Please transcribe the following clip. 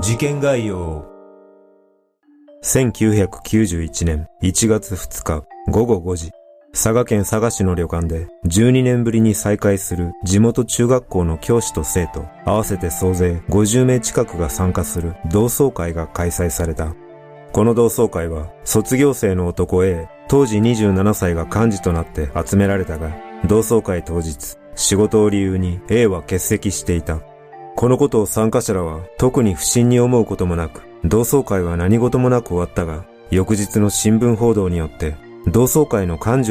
事件概要1991年1月2日午後5時、佐賀県佐賀市の旅館で12年ぶりに再会する地元中学校の教師と生徒、合わせて総勢50名近くが参加する同窓会が開催された。この同窓会は卒業生の男 A、当時27歳が幹事となって集められたが、同窓会当日、仕事を理由に A は欠席していた。このことを参加者らは特に不審に思うこともなく、同窓会は何事もなく終わったが、翌日の新聞報道によって、同窓会の幹事